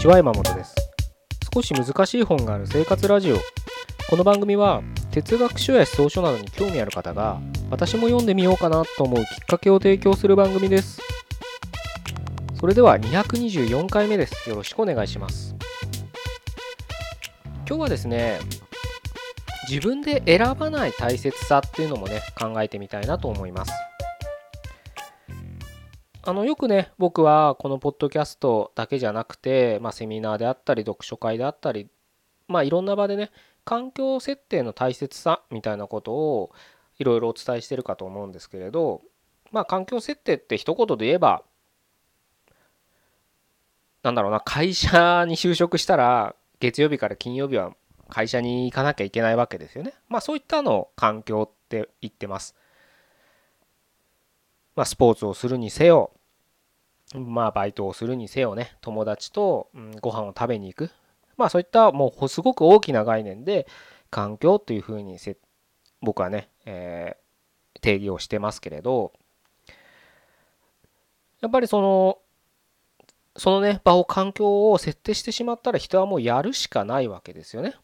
ちは山本です。少し難しい本がある生活ラジオ。この番組は哲学書や思想書などに興味ある方が私も読んでみようかなと思うきっかけを提供する番組です。それでは224回目です。よろしくお願いします。今日はですね自分で選ばない大切さっていうのもね考えてみたいなと思います。あのよくね僕はこのポッドキャストだけじゃなくて、まあ、セミナーであったり読書会であったりまあいろんな場でね環境設定の大切さみたいなことをいろいろお伝えしてるかと思うんですけれどまあ環境設定って一言で言えばなんだろうな会社に就職したら月曜日から金曜日は会社に行かなきゃいけないわけですよね。まあそういったのを環境って言ってます。まあ、スポーツをするにせよ、まあ、バイトをするにせよね、友達と、うん、ご飯を食べに行く。まあ、そういったもうすごく大きな概念で、環境というふうにせ僕はね、えー、定義をしてますけれど、やっぱりその、そのね、場を、環境を設定してしまったら人はもうやるしかないわけですよね。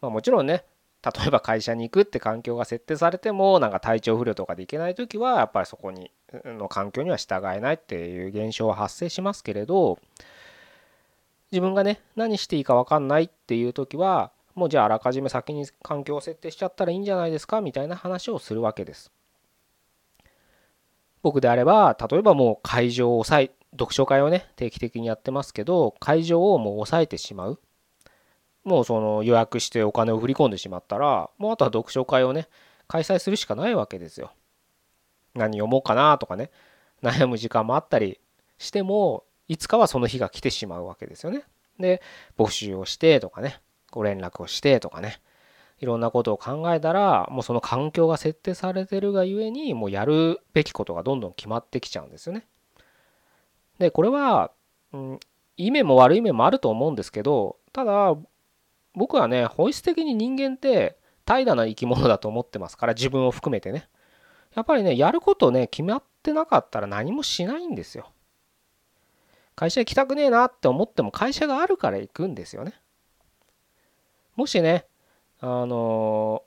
まあもちろんね、例えば会社に行くって環境が設定されてもなんか体調不良とかで行けない時はやっぱりそこにの環境には従えないっていう現象は発生しますけれど自分がね何していいか分かんないっていう時はもうじゃああらかじめ先に環境を設定しちゃったらいいんじゃないですかみたいな話をするわけです。僕であれば例えばもう会場を抑え読書会をね定期的にやってますけど会場をもう抑えてしまうもうその予約してお金を振り込んでしまったら、もうあとは読書会をね、開催するしかないわけですよ。何読もうかなとかね、悩む時間もあったりしても、いつかはその日が来てしまうわけですよね。で、募集をしてとかね、ご連絡をしてとかね、いろんなことを考えたら、もうその環境が設定されてるがゆえに、もうやるべきことがどんどん決まってきちゃうんですよね。で、これは、うん、いい面も悪い面もあると思うんですけど、ただ、僕はね本質的に人間って怠惰な生き物だと思ってますから自分を含めてねやっぱりねやることね決まってなかったら何もしないんですよ。会社行きたくねえなって思っても会社があるから行くんですよね。もしねあの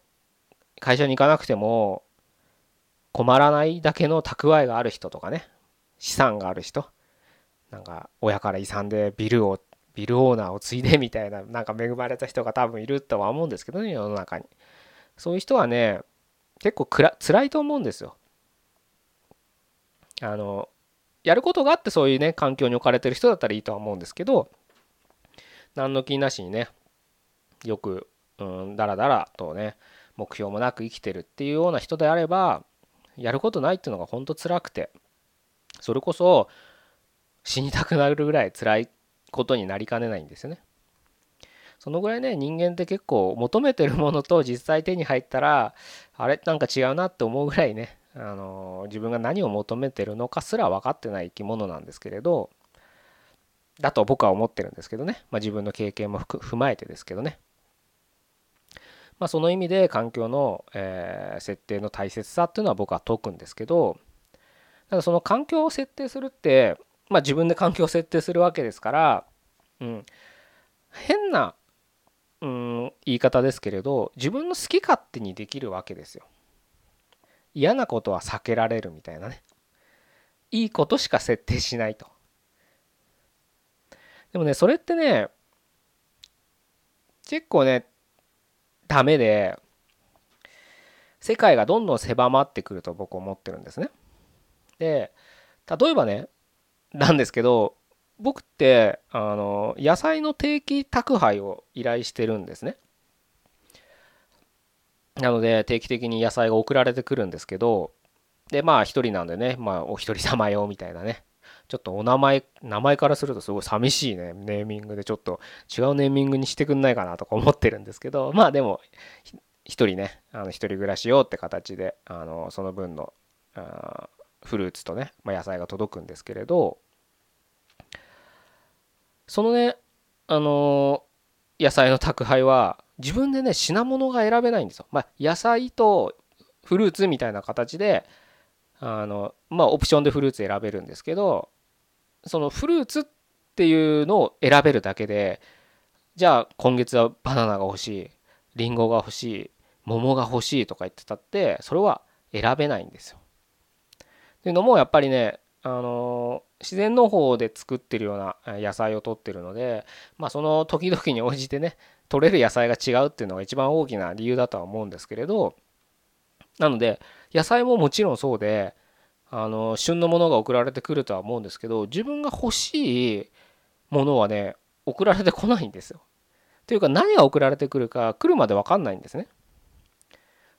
会社に行かなくても困らないだけの蓄えがある人とかね資産がある人なんか親から遺産でビルをビルオーナーを継いでみたいななんか恵まれた人が多分いるとは思うんですけどね世の中に。そういう人はね結構くら辛いと思うんですよあのやることがあってそういうね環境に置かれてる人だったらいいとは思うんですけど何の気なしにねよくうんだらだらとね目標もなく生きてるっていうような人であればやることないっていうのが本当辛くてそれこそ死にたくなるぐらい辛いことになりかねないんですよね。そのぐらいね人間って結構求めてるものと実際手に入ったらあれなんか違うなって思うぐらいねあの自分が何を求めてるのかすら分かってない生き物なんですけれどだと僕は思ってるんですけどね、まあ、自分の経験も踏まえてですけどね。まあ、その意味で環境の、えー、設定の大切さっていうのは僕は解くんですけどただその環境を設定するってまあ、自分で環境を設定するわけですから、うん、変な、うん、言い方ですけれど自分の好き勝手にできるわけですよ。嫌なことは避けられるみたいなね。いいことしか設定しないと。でもねそれってね結構ねダメで世界がどんどん狭まってくると僕思ってるんですね。で例えばねなんですけど僕ってあの野菜の定期宅配を依頼してるんですね。なので定期的に野菜が送られてくるんですけどでまあ一人なんでねまあお一人様用みたいなね。ちょっとお名前名前からするとすごい寂しいね。ネーミングでちょっと違うネーミングにしてくんないかなとか思ってるんですけどまあでも一人ねあの一人暮らし用って形であのその分のフルーツとね、まあ、野菜が届くんですけれどそのねあの野菜の宅配は自分でね品物が選べないんですよ。まあ、野菜とフルーツみたいな形であのまあオプションでフルーツ選べるんですけどそのフルーツっていうのを選べるだけでじゃあ今月はバナナが欲しいリンゴが欲しい桃が欲しいとか言ってたってそれは選べないんですよ。っていうのもやっぱりねあの自然農法で作ってるような野菜を取ってるのでまあその時々に応じてね取れる野菜が違うっていうのが一番大きな理由だとは思うんですけれどなので野菜ももちろんそうであの旬のものが送られてくるとは思うんですけど自分が欲しいものはね送られてこないんですよ。というか何が送られてくるか来るまで分かんないんですね。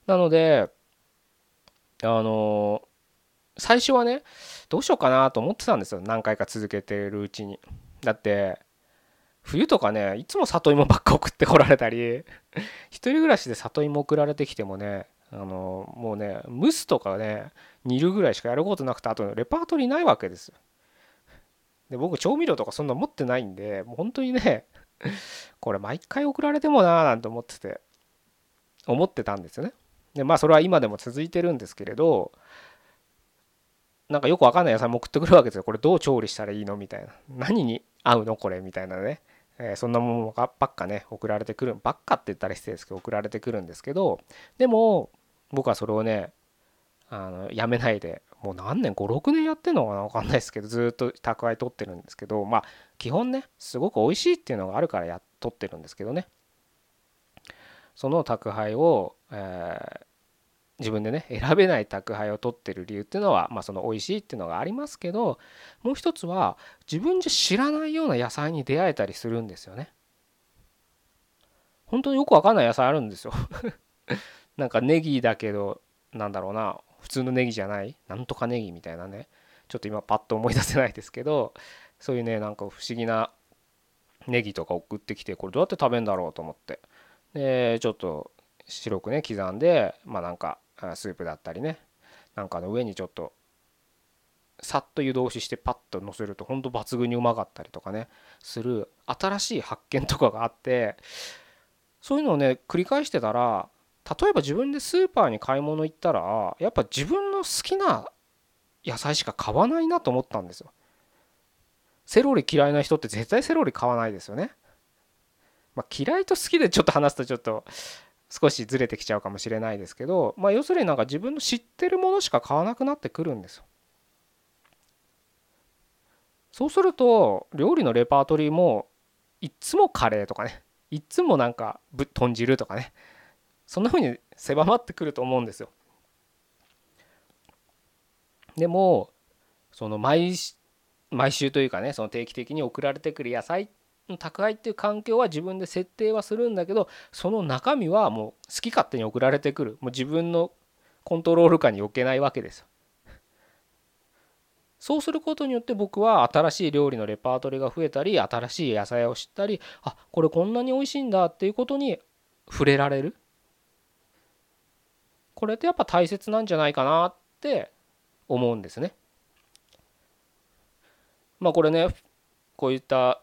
なのであの最初はねどうしようかなと思ってたんですよ何回か続けてるうちに。だって冬とかねいつも里芋ばっか送ってこられたり 一人暮らしで里芋送られてきてもねあのもうね蒸すとかね煮るぐらいしかやることなくてあとレパートリーないわけですよ。で僕調味料とかそんな持ってないんでもう本当にね これ毎回送られてもなーなんて思ってて思ってたんですよね。でまあそれは今でも続いてるんですけれどなんかよくわかんない野菜も送ってくるわけですよ。これどう調理したらいいのみたいな。何に合うのこれみたいなね。えー、そんなものばっかね送られてくるばっかって言ったら失礼ですけど送られてくるんですけどでも僕はそれをねあのやめないでもう何年56年やってんのかな？分かんないですけどずっと宅配取ってるんですけどまあ基本ねすごく美味しいっていうのがあるからや取ってるんですけどねその宅配を、えー、自分でね選べない宅配を取ってる理由っていうのは、まあ、その美味しいっていうのがありますけどもう一つは自分じゃ知らないような野菜に出会えたりするんですよね。本当によくわかんない野菜あるんですよ なんかネギだけどなんだろうな普通のネギじゃないなんとかネギみたいなねちょっと今パッと思い出せないですけどそういうねなんか不思議なネギとか送ってきてこれどうやって食べるんだろうと思ってでちょっと白くね刻んでまあなんかスープだったりねなんかの上にちょっとさっと湯通ししてパッとのせるとほんと抜群にうまかったりとかねする新しい発見とかがあってそういうのをね繰り返してたら例えば自分でスーパーに買い物行ったらやっぱ自分の好きな野菜しか買わないなと思ったんですよ。セロリ嫌いな人って絶対セロリ買わないですよね。まあ、嫌いと好きでちょっと話すとちょっと少しずれてきちゃうかもしれないですけど、まあ、要するになんか自分の知ってるものしか買わなくなってくるんですよ。そうすると料理のレパートリーもいっつもカレーとかねいっつもなんかぶ豚汁とかねそんな風に狭まってくると思うんですよ。でもその毎毎週というかねその定期的に送られてくる野菜っ宅配っていう環境は自分で設定はするんだけどその中身はもう好き勝手に送られてくるもう自分のコントロール下に置けないわけですよ。そうすることによって僕は新しい料理のレパートリーが増えたり新しい野菜を知ったりあこれこんなに美味しいんだっていうことに触れられるこれってやっぱ大切なんじゃないかなって思うんですね。まあこれねこういった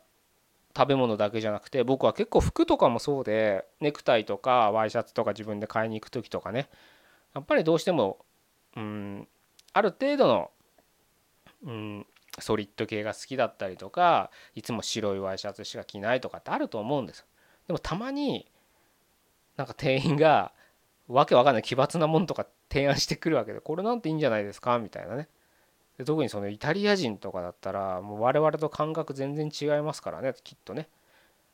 食べ物だけじゃなくて僕は結構服とかもそうでネクタイとかワイシャツとか自分で買いに行く時とかね。やっぱりどうしてもうんある程度のうんソリッド系が好きだったりとかいつも白いワイシャツしか着ないとかってあると思うんですでもたまになんか店員がわけわかんない奇抜なもんとか提案してくるわけでこれなんていいんじゃないですか？みたいなね。で特にそのイタリア人とかだったらもう我々と感覚全然違いますからねきっとね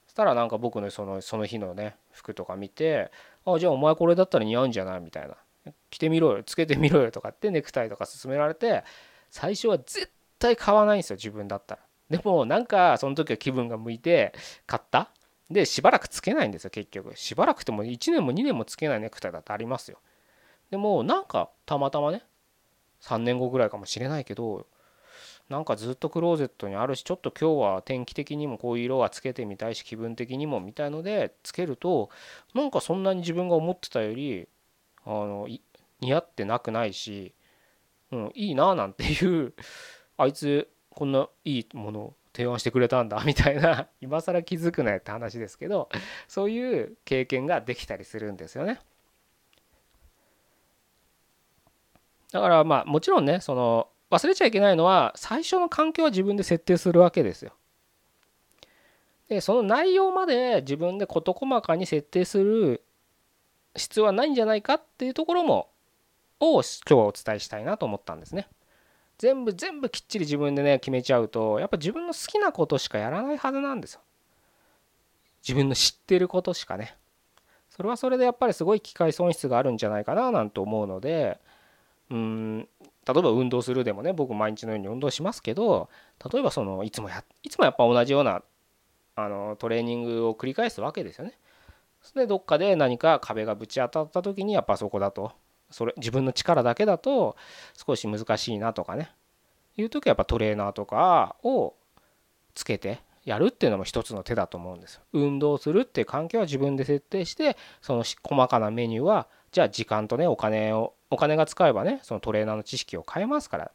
そしたらなんか僕のそのその日のね服とか見て「あじゃあお前これだったら似合うんじゃない?」みたいな「着てみろよつけてみろよ」とかってネクタイとか勧められて最初は絶対買わないんですよ自分だったら。でもなんかその時は気分が向いて買ったでしばらくつけないんですよ結局しばらくても1年も2年もつけないネクタイだってありますよでもなんかたまたまね3年後ぐらいかもしれないけどなんかずっとクローゼットにあるしちょっと今日は天気的にもこういう色はつけてみたいし気分的にもみたいのでつけるとなんかそんなに自分が思ってたよりあの似合ってなくないし、うん、いいななんていうあいつこんないいものを提案してくれたんだみたいな今更気づくなよって話ですけどそういう経験ができたりするんですよね。だからまあもちろんねその忘れちゃいけないのは最初の環境は自分で設定するわけですよ。でその内容まで自分で事細かに設定する必要はないんじゃないかっていうところもを今日はお伝えしたいなと思ったんですね。全部全部きっちり自分でね決めちゃうとやっぱ自分の好きなことしかやらないはずなんですよ。自分の知ってることしかね。それはそれでやっぱりすごい機械損失があるんじゃないかななんて思うのでうん例えば運動するでもね僕毎日のように運動しますけど例えばそのいつもやいつもやっぱ同じようなあのトレーニングを繰り返すわけですよね。でどっかで何か壁がぶち当たった時にやっぱそこだとそれ自分の力だけだと少し難しいなとかねいう時はやっぱトレーナーとかをつけてやるっていうのも一つの手だと思うんですよ。運動するっていう環境は自分で設定してその細かなメニューはじゃあ時間とねお金をお金が使えばねそのトレーナーの知識を変えますから。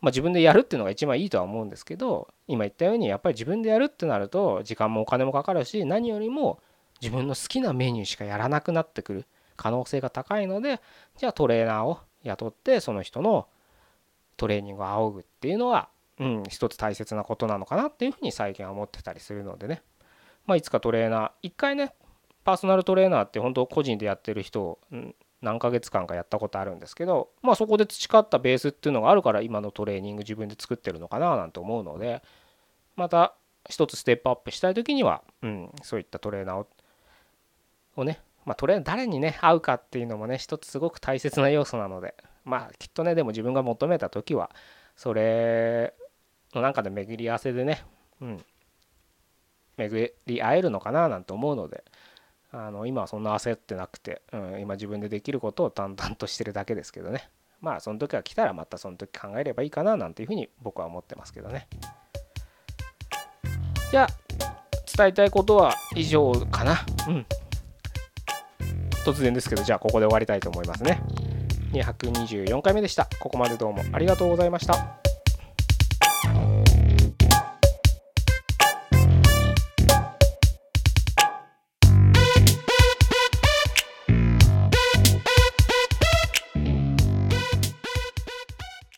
まあ自分でやるっていうのが一番いいとは思うんですけど今言ったようにやっぱり自分でやるってなると時間もお金もかかるし何よりも自分の好きなメニューしかやらなくなってくる。可能性が高いのでじゃあトレーナーを雇ってその人のトレーニングを仰ぐっていうのは、うん、一つ大切なことなのかなっていうふうに最近は思ってたりするのでね、まあ、いつかトレーナー一回ねパーソナルトレーナーって本当個人でやってる人を、うん、何ヶ月間かやったことあるんですけどまあそこで培ったベースっていうのがあるから今のトレーニング自分で作ってるのかななんて思うのでまた一つステップアップしたい時には、うん、そういったトレーナーをねまあ、とりあえず誰にね会うかっていうのもね一つすごく大切な要素なのでまあきっとねでも自分が求めた時はそれの中で巡り合わせでね、うん、巡り合えるのかななんて思うのであの今はそんな焦ってなくて、うん、今自分でできることを淡々としてるだけですけどね。まあその時は来たらまたその時考えればいいかななんていうふうに僕は思ってますけどね。じゃあ伝えたいことは以上かな。うん。突然ですけどじゃあここで終わりたいと思いますね。224回目でした。ここまでどうもありがとうございました。